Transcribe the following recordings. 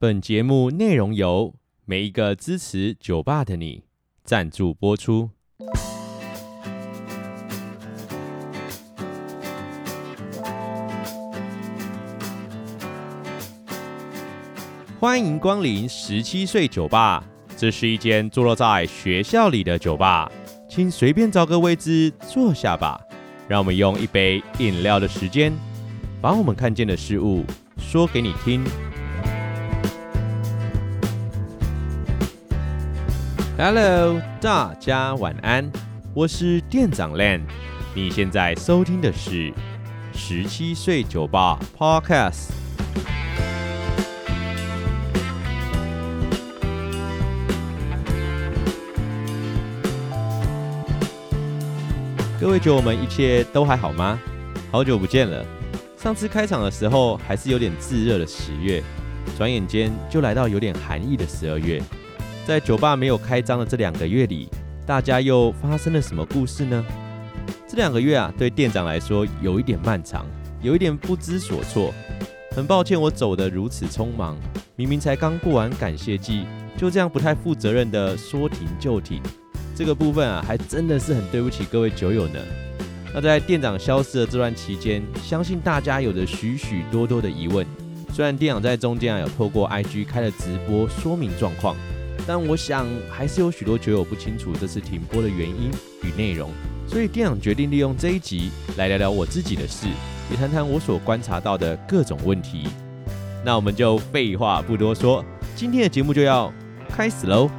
本节目内容由每一个支持酒吧的你赞助播出。欢迎光临十七岁酒吧，这是一间坐落在学校里的酒吧，请随便找个位置坐下吧。让我们用一杯饮料的时间，把我们看见的事物说给你听。Hello，大家晚安，我是店长 Lan。你现在收听的是十七岁酒吧 Podcast。各位酒友们，一切都还好吗？好久不见了。上次开场的时候还是有点炙热的十月，转眼间就来到有点寒意的十二月。在酒吧没有开张的这两个月里，大家又发生了什么故事呢？这两个月啊，对店长来说有一点漫长，有一点不知所措。很抱歉，我走得如此匆忙，明明才刚过完感谢祭，就这样不太负责任的说停就停。这个部分啊，还真的是很对不起各位酒友呢。那在店长消失的这段期间，相信大家有着许许多多的疑问。虽然店长在中间啊有透过 IG 开了直播说明状况，但我想还是有许多球友不清楚这次停播的原因与内容。所以店长决定利用这一集来聊聊我自己的事，也谈谈我所观察到的各种问题。那我们就废话不多说，今天的节目就要开始喽。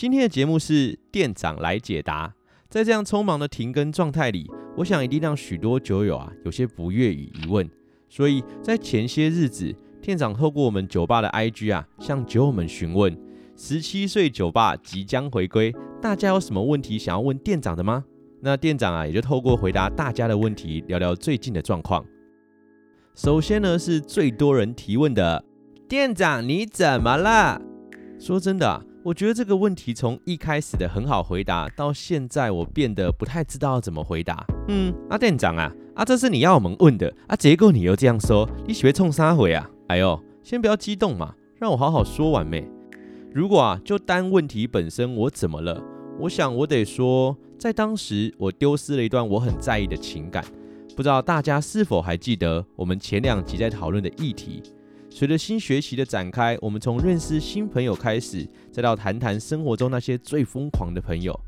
今天的节目是店长来解答。在这样匆忙的停更状态里，我想一定让许多酒友啊有些不悦与疑问。所以在前些日子，店长透过我们酒吧的 IG 啊，向酒友们询问：十七岁酒吧即将回归，大家有什么问题想要问店长的吗？那店长啊也就透过回答大家的问题，聊聊最近的状况。首先呢，是最多人提问的：店长你怎么了？说真的。我觉得这个问题从一开始的很好回答，到现在我变得不太知道要怎么回答。嗯，阿、啊、店长啊，啊，这是你要我们问的啊，结果你又这样说，你喜欢冲啥回啊？哎呦，先不要激动嘛，让我好好说完呗。如果啊，就单问题本身，我怎么了？我想我得说，在当时我丢失了一段我很在意的情感，不知道大家是否还记得我们前两集在讨论的议题。随着新学期的展开，我们从认识新朋友开始，再到谈谈生活中那些最疯狂的朋友。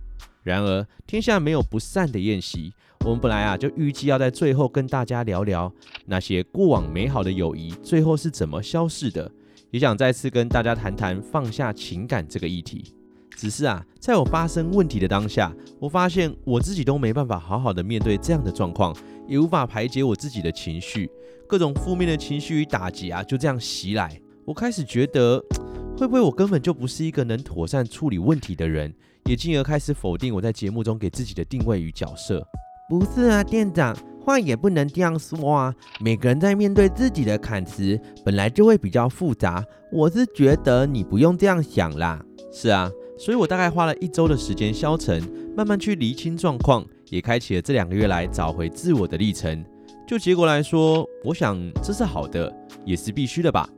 然而，天下没有不散的宴席。我们本来啊，就预计要在最后跟大家聊聊那些过往美好的友谊最后是怎么消逝的，也想再次跟大家谈谈放下情感这个议题。只是啊，在我发生问题的当下，我发现我自己都没办法好好的面对这样的状况，也无法排解我自己的情绪。各种负面的情绪与打击啊，就这样袭来。我开始觉得，会不会我根本就不是一个能妥善处理问题的人，也进而开始否定我在节目中给自己的定位与角色。不是啊，店长，话也不能这样说啊。每个人在面对自己的坎子，本来就会比较复杂。我是觉得你不用这样想啦。是啊，所以我大概花了一周的时间消沉，慢慢去厘清状况，也开启了这两个月来找回自我的历程。就结果来说，我想这是好的，也是必须的吧。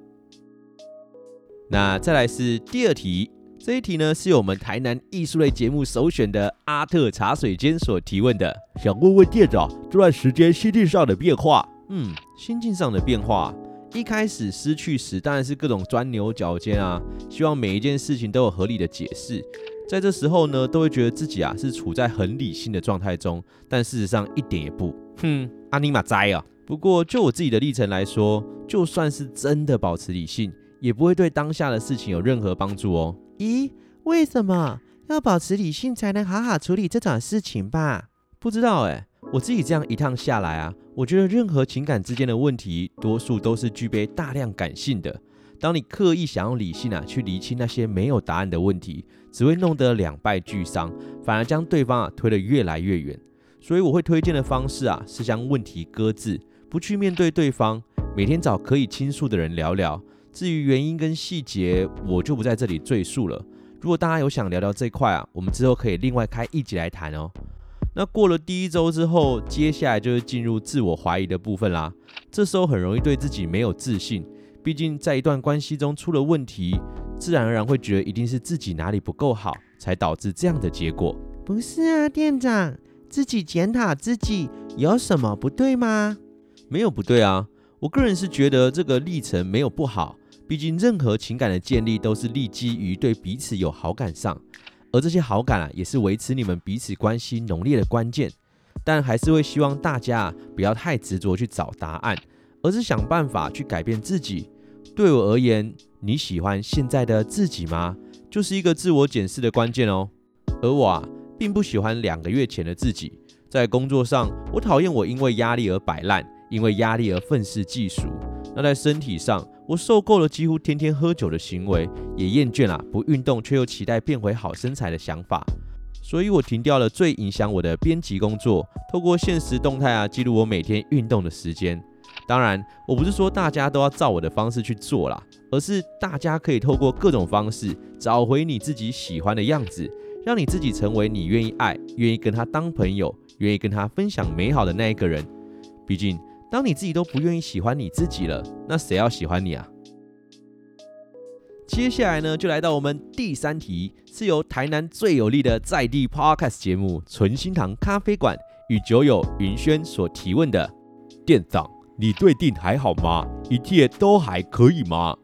那再来是第二题，这一题呢是由我们台南艺术类节目首选的阿特茶水间所提问的，想问问店长这段时间心境上的变化。嗯，心境上的变化，一开始失去时当然是各种钻牛角尖啊，希望每一件事情都有合理的解释，在这时候呢，都会觉得自己啊是处在很理性的状态中，但事实上一点也不。哼，阿尼玛哉啊！不过就我自己的历程来说，就算是真的保持理性，也不会对当下的事情有任何帮助哦。咦，为什么要保持理性才能好好处理这种事情吧？不知道哎，我自己这样一趟下来啊，我觉得任何情感之间的问题，多数都是具备大量感性的。当你刻意想用理性啊去厘清那些没有答案的问题，只会弄得两败俱伤，反而将对方啊推得越来越远。所以我会推荐的方式啊是将问题搁置，不去面对对方，每天找可以倾诉的人聊聊。至于原因跟细节，我就不在这里赘述了。如果大家有想聊聊这块啊，我们之后可以另外开一集来谈哦。那过了第一周之后，接下来就是进入自我怀疑的部分啦。这时候很容易对自己没有自信，毕竟在一段关系中出了问题，自然而然会觉得一定是自己哪里不够好，才导致这样的结果。不是啊，店长，自己检讨自己有什么不对吗？没有不对啊，我个人是觉得这个历程没有不好，毕竟任何情感的建立都是立基于对彼此有好感上。而这些好感啊，也是维持你们彼此关系浓烈的关键。但还是会希望大家啊，不要太执着去找答案，而是想办法去改变自己。对我而言，你喜欢现在的自己吗？就是一个自我检视的关键哦。而我啊，并不喜欢两个月前的自己。在工作上，我讨厌我因为压力而摆烂，因为压力而愤世嫉俗。那在身体上，我受够了几乎天天喝酒的行为，也厌倦了不运动却又期待变回好身材的想法，所以我停掉了最影响我的编辑工作，透过现实动态啊记录我每天运动的时间。当然，我不是说大家都要照我的方式去做啦，而是大家可以透过各种方式找回你自己喜欢的样子，让你自己成为你愿意爱、愿意跟他当朋友、愿意跟他分享美好的那一个人。毕竟。当你自己都不愿意喜欢你自己了，那谁要喜欢你啊？接下来呢，就来到我们第三题，是由台南最有力的在地 Podcast 节目“存心堂咖啡馆”与酒友云轩所提问的。店长，你对定还好吗？一切都还可以吗？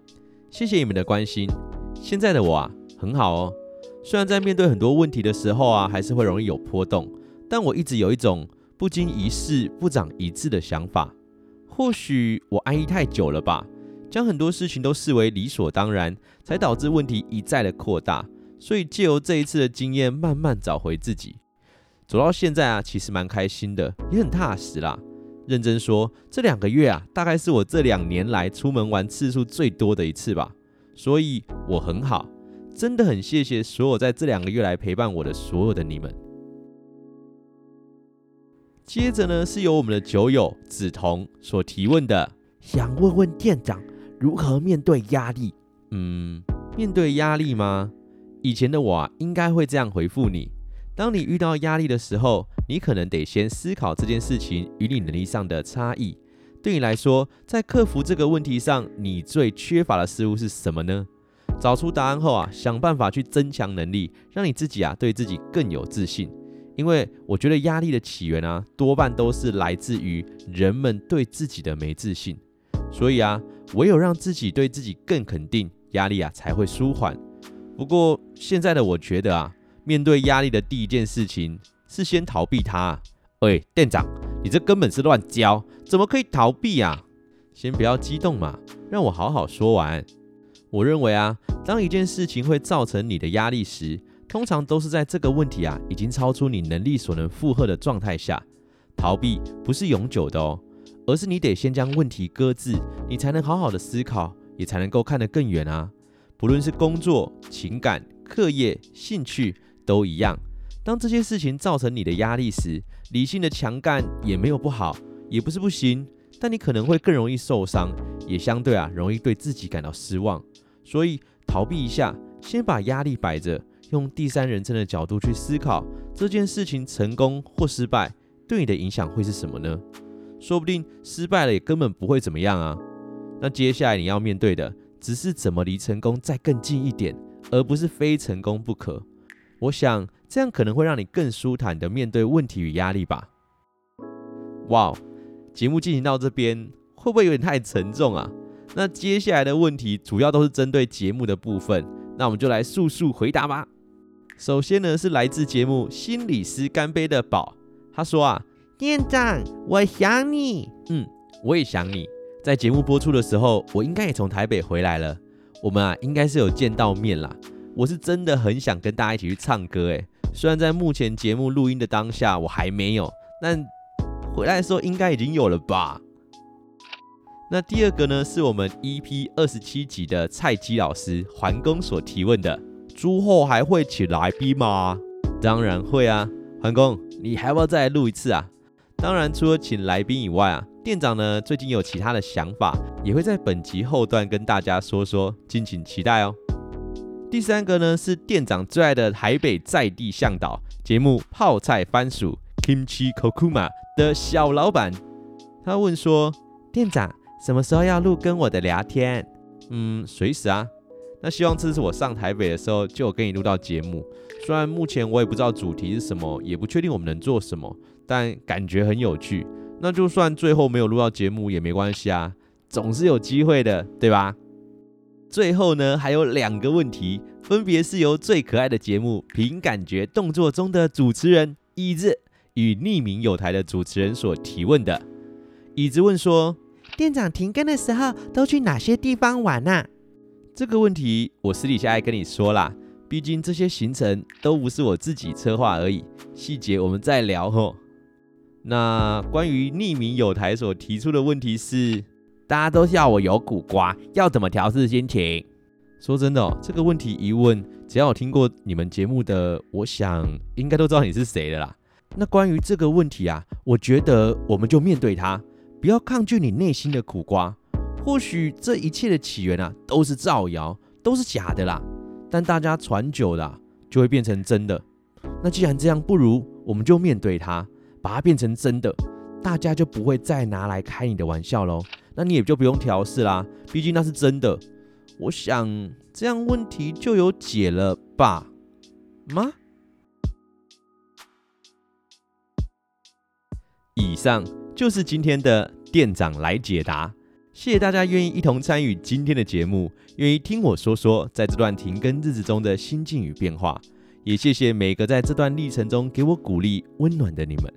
谢谢你们的关心。现在的我啊，很好哦。虽然在面对很多问题的时候啊，还是会容易有波动，但我一直有一种不经一事不长一智的想法。或许我安逸太久了吧，将很多事情都视为理所当然，才导致问题一再的扩大。所以借由这一次的经验，慢慢找回自己，走到现在啊，其实蛮开心的，也很踏实啦。认真说，这两个月啊，大概是我这两年来出门玩次数最多的一次吧。所以我很好，真的很谢谢所有在这两个月来陪伴我的所有的你们。接着呢，是由我们的酒友梓潼所提问的，想问问店长如何面对压力？嗯，面对压力吗？以前的我啊，应该会这样回复你：当你遇到压力的时候，你可能得先思考这件事情与你能力上的差异。对你来说，在克服这个问题上，你最缺乏的事物是什么呢？找出答案后啊，想办法去增强能力，让你自己啊，对自己更有自信。因为我觉得压力的起源啊，多半都是来自于人们对自己的没自信。所以啊，唯有让自己对自己更肯定，压力啊才会舒缓。不过现在的我觉得啊，面对压力的第一件事情是先逃避它。喂，店长，你这根本是乱教，怎么可以逃避啊？先不要激动嘛，让我好好说完。我认为啊，当一件事情会造成你的压力时，通常都是在这个问题啊已经超出你能力所能负荷的状态下，逃避不是永久的哦，而是你得先将问题搁置，你才能好好的思考，也才能够看得更远啊。不论是工作、情感、课业、兴趣都一样。当这些事情造成你的压力时，理性的强干也没有不好，也不是不行，但你可能会更容易受伤，也相对啊容易对自己感到失望。所以逃避一下，先把压力摆着。用第三人称的角度去思考这件事情成功或失败对你的影响会是什么呢？说不定失败了也根本不会怎么样啊。那接下来你要面对的只是怎么离成功再更近一点，而不是非成功不可。我想这样可能会让你更舒坦的面对问题与压力吧。哇，节目进行到这边会不会有点太沉重啊？那接下来的问题主要都是针对节目的部分，那我们就来速速回答吧。首先呢，是来自节目《心理师干杯》的宝，他说啊，店长，我想你，嗯，我也想你。在节目播出的时候，我应该也从台北回来了，我们啊，应该是有见到面啦。我是真的很想跟大家一起去唱歌，诶，虽然在目前节目录音的当下我还没有，但回来的时候应该已经有了吧。那第二个呢，是我们 EP 二十七集的菜鸡老师环公所提问的：之后还会请来宾吗？当然会啊，环公，你还要不要再录一次啊？当然，除了请来宾以外啊，店长呢最近有其他的想法，也会在本集后段跟大家说说，敬请期待哦。第三个呢是店长最爱的台北在地向导节目《泡菜番薯 Kimchi Kokuma》的小老板，他问说：店长什么时候要录跟我的聊天？嗯，随时啊。那希望这次我上台北的时候就有跟你录到节目。虽然目前我也不知道主题是什么，也不确定我们能做什么。但感觉很有趣，那就算最后没有录到节目也没关系啊，总是有机会的，对吧？最后呢，还有两个问题，分别是由最可爱的节目凭感觉动作中的主持人椅子与匿名友台的主持人所提问的。椅子问说：店长停更的时候都去哪些地方玩啊？这个问题我私底下还跟你说啦，毕竟这些行程都不是我自己策划而已，细节我们再聊吼。那关于匿名友台所提出的问题是，大家都笑我有苦瓜，要怎么调试心情？说真的，这个问题一问，只要有听过你们节目的，我想应该都知道你是谁的啦。那关于这个问题啊，我觉得我们就面对它，不要抗拒你内心的苦瓜。或许这一切的起源啊，都是造谣，都是假的啦。但大家传久了，就会变成真的。那既然这样，不如我们就面对它。把它变成真的，大家就不会再拿来开你的玩笑喽。那你也就不用调试啦，毕竟那是真的。我想这样问题就有解了吧？吗？以上就是今天的店长来解答。谢谢大家愿意一同参与今天的节目，愿意听我说说在这段停更日子中的心境与变化。也谢谢每个在这段历程中给我鼓励、温暖的你们。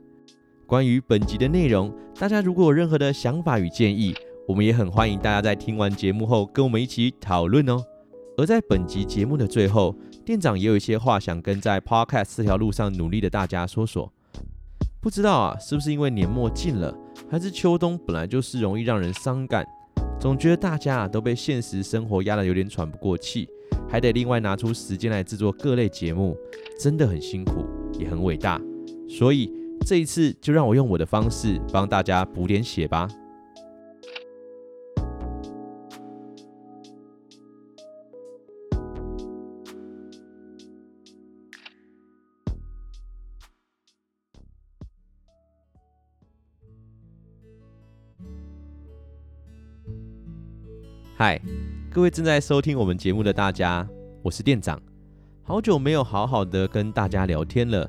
关于本集的内容，大家如果有任何的想法与建议，我们也很欢迎大家在听完节目后跟我们一起讨论哦。而在本集节目的最后，店长也有一些话想跟在 Podcast 这条路上努力的大家说说。不知道啊，是不是因为年末近了，还是秋冬本来就是容易让人伤感，总觉得大家啊都被现实生活压得有点喘不过气，还得另外拿出时间来制作各类节目，真的很辛苦，也很伟大，所以。这一次就让我用我的方式帮大家补点血吧。嗨，各位正在收听我们节目的大家，我是店长，好久没有好好的跟大家聊天了。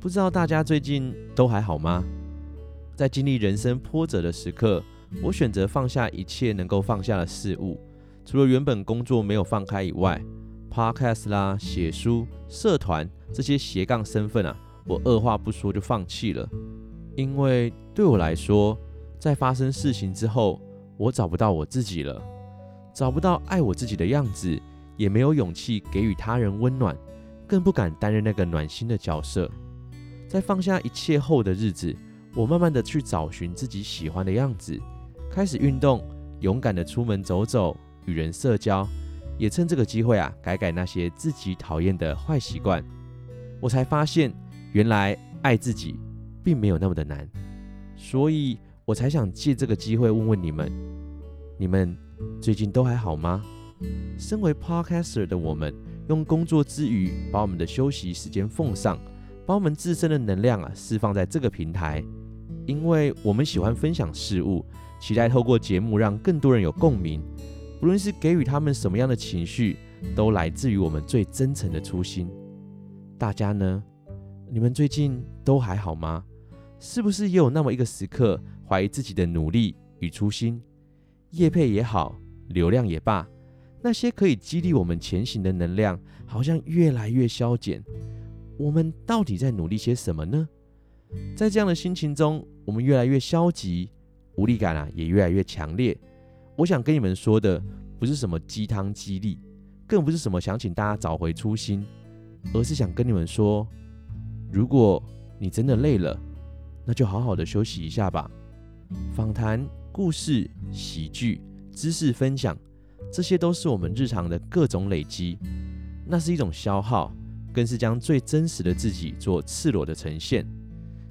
不知道大家最近都还好吗？在经历人生波折的时刻，我选择放下一切能够放下的事物，除了原本工作没有放开以外，Podcast 啦、写书、社团这些斜杠身份啊，我二话不说就放弃了。因为对我来说，在发生事情之后，我找不到我自己了，找不到爱我自己的样子，也没有勇气给予他人温暖，更不敢担任那个暖心的角色。在放下一切后的日子，我慢慢的去找寻自己喜欢的样子，开始运动，勇敢的出门走走，与人社交，也趁这个机会啊，改改那些自己讨厌的坏习惯。我才发现，原来爱自己并没有那么的难，所以我才想借这个机会问问你们：你们最近都还好吗？身为 Podcaster 的我们，用工作之余，把我们的休息时间奉上。把我们自身的能量啊释放在这个平台，因为我们喜欢分享事物，期待透过节目让更多人有共鸣。无论是给予他们什么样的情绪，都来自于我们最真诚的初心。大家呢？你们最近都还好吗？是不是也有那么一个时刻，怀疑自己的努力与初心？业配也好，流量也罢，那些可以激励我们前行的能量，好像越来越消减。我们到底在努力些什么呢？在这样的心情中，我们越来越消极，无力感啊也越来越强烈。我想跟你们说的，不是什么鸡汤激励，更不是什么想请大家找回初心，而是想跟你们说，如果你真的累了，那就好好的休息一下吧。访谈故事、喜剧、知识分享，这些都是我们日常的各种累积。那是一种消耗，更是将最真实的自己做赤裸的呈现。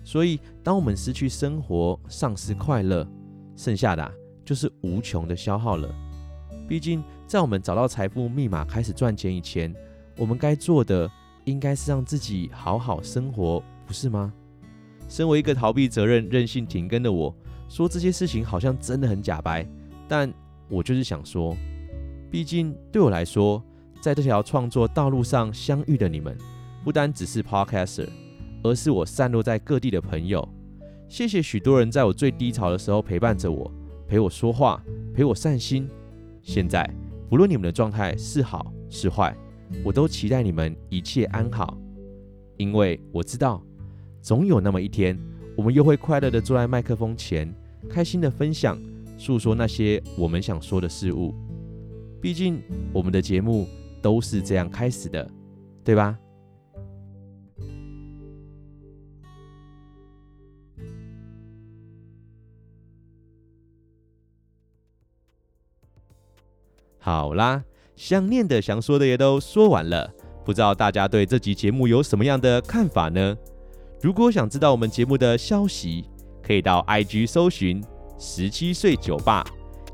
所以，当我们失去生活、丧失快乐，剩下的，就是无穷的消耗了。毕竟，在我们找到财富密码、开始赚钱以前，我们该做的应该是让自己好好生活，不是吗？身为一个逃避责任、任性停更的我，说这些事情好像真的很假掰，但我就是想说，毕竟对我来说，在这条创作道路上相遇的你们，不单只是 Podcaster。而是我散落在各地的朋友，谢谢许多人在我最低潮的时候陪伴着我，陪我说话，陪我散心。现在，不论你们的状态是好是坏，我都期待你们一切安好，因为我知道，总有那么一天，我们又会快乐的坐在麦克风前，开心的分享，诉说那些我们想说的事物。毕竟，我们的节目都是这样开始的，对吧？好啦，想念的、想说的也都说完了，不知道大家对这集节目有什么样的看法呢？如果想知道我们节目的消息，可以到 IG 搜寻十七岁酒吧，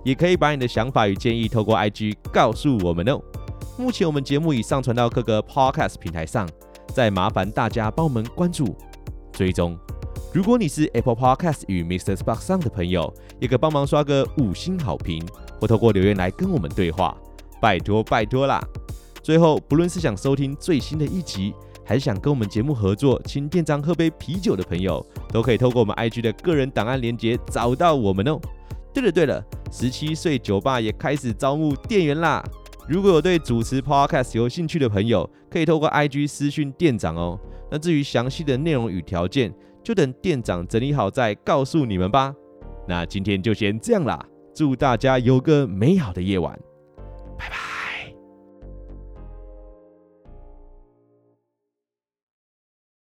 也可以把你的想法与建议透过 IG 告诉我们哦。目前我们节目已上传到各个 Podcast 平台上，再麻烦大家帮我们关注、追踪。如果你是 Apple Podcast 与 MixerBox 上的朋友，也可帮忙刷个五星好评。或透过留言来跟我们对话，拜托拜托啦！最后，不论是想收听最新的一集，还想跟我们节目合作，请店长喝杯啤酒的朋友，都可以透过我们 IG 的个人档案连接找到我们哦。对了对了，十七岁酒吧也开始招募店员啦！如果有对主持 Podcast 有兴趣的朋友，可以透过 IG 私讯店长哦。那至于详细的内容与条件，就等店长整理好再告诉你们吧。那今天就先这样啦。祝大家有个美好的夜晚。拜拜